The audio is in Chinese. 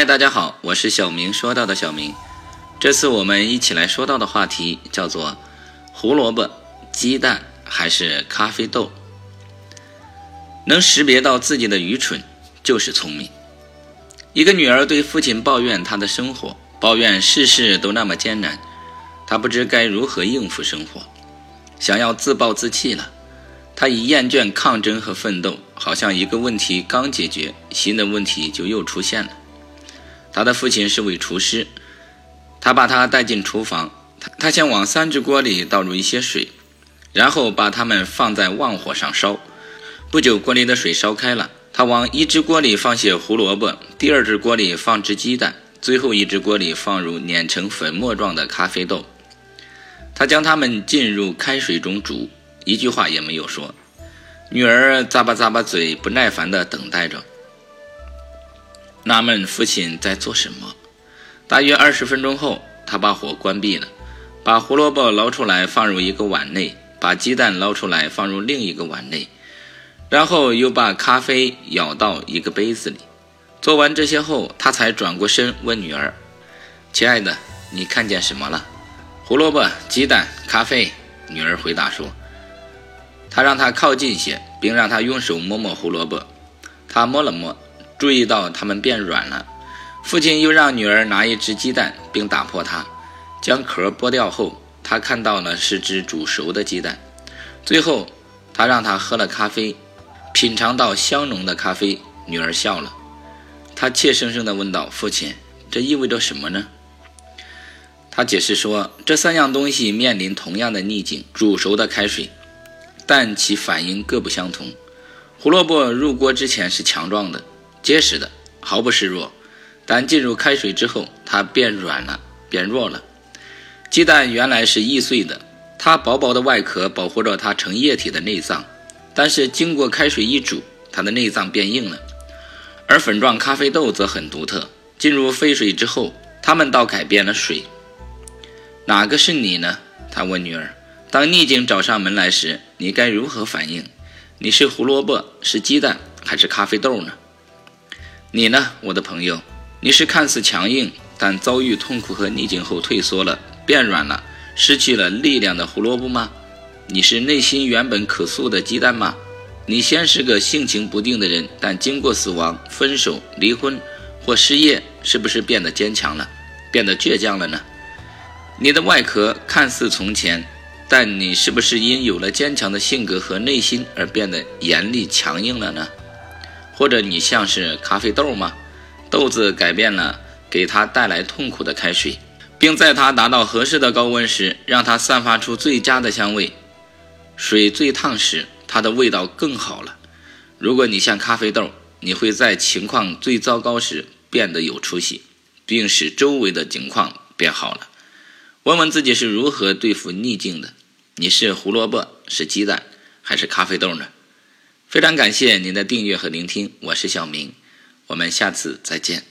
嗨，大家好，我是小明说到的小明。这次我们一起来说到的话题叫做胡萝卜、鸡蛋还是咖啡豆。能识别到自己的愚蠢就是聪明。一个女儿对父亲抱怨她的生活，抱怨事事都那么艰难，她不知该如何应付生活，想要自暴自弃了。她已厌倦抗争和奋斗，好像一个问题刚解决，新的问题就又出现了。他的父亲是位厨师，他把他带进厨房，他他先往三只锅里倒入一些水，然后把它们放在旺火上烧。不久，锅里的水烧开了，他往一只锅里放些胡萝卜，第二只锅里放只鸡蛋，最后一只锅里放入碾成粉末状的咖啡豆。他将它们浸入开水中煮，一句话也没有说。女儿咂巴咂巴嘴，不耐烦地等待着。纳闷父亲在做什么？大约二十分钟后，他把火关闭了，把胡萝卜捞出来放入一个碗内，把鸡蛋捞出来放入另一个碗内，然后又把咖啡舀到一个杯子里。做完这些后，他才转过身问女儿：“亲爱的，你看见什么了？”“胡萝卜、鸡蛋、咖啡。”女儿回答说。他让他靠近些，并让他用手摸摸胡萝卜。他摸了摸。注意到它们变软了，父亲又让女儿拿一只鸡蛋，并打破它，将壳剥掉后，他看到了是只煮熟的鸡蛋。最后，他让他喝了咖啡，品尝到香浓的咖啡。女儿笑了，他怯生生地问道：“父亲，这意味着什么呢？”他解释说：“这三样东西面临同样的逆境——煮熟的开水，但其反应各不相同。胡萝卜入锅之前是强壮的。”结实的，毫不示弱，但进入开水之后，它变软了，变弱了。鸡蛋原来是易碎的，它薄薄的外壳保护着它成液体的内脏，但是经过开水一煮，它的内脏变硬了。而粉状咖啡豆则很独特，进入沸水之后，它们倒改变了水。哪个是你呢？他问女儿。当逆境找上门来时，你该如何反应？你是胡萝卜，是鸡蛋，还是咖啡豆呢？你呢，我的朋友？你是看似强硬，但遭遇痛苦和逆境后退缩了、变软了、失去了力量的胡萝卜吗？你是内心原本可塑的鸡蛋吗？你先是个性情不定的人，但经过死亡、分手、离婚或失业，是不是变得坚强了，变得倔强了呢？你的外壳看似从前，但你是不是因有了坚强的性格和内心而变得严厉强硬了呢？或者你像是咖啡豆吗？豆子改变了给它带来痛苦的开水，并在它达到合适的高温时，让它散发出最佳的香味。水最烫时，它的味道更好了。如果你像咖啡豆，你会在情况最糟糕时变得有出息，并使周围的景况变好了。问问自己是如何对付逆境的？你是胡萝卜，是鸡蛋，还是咖啡豆呢？非常感谢您的订阅和聆听，我是小明，我们下次再见。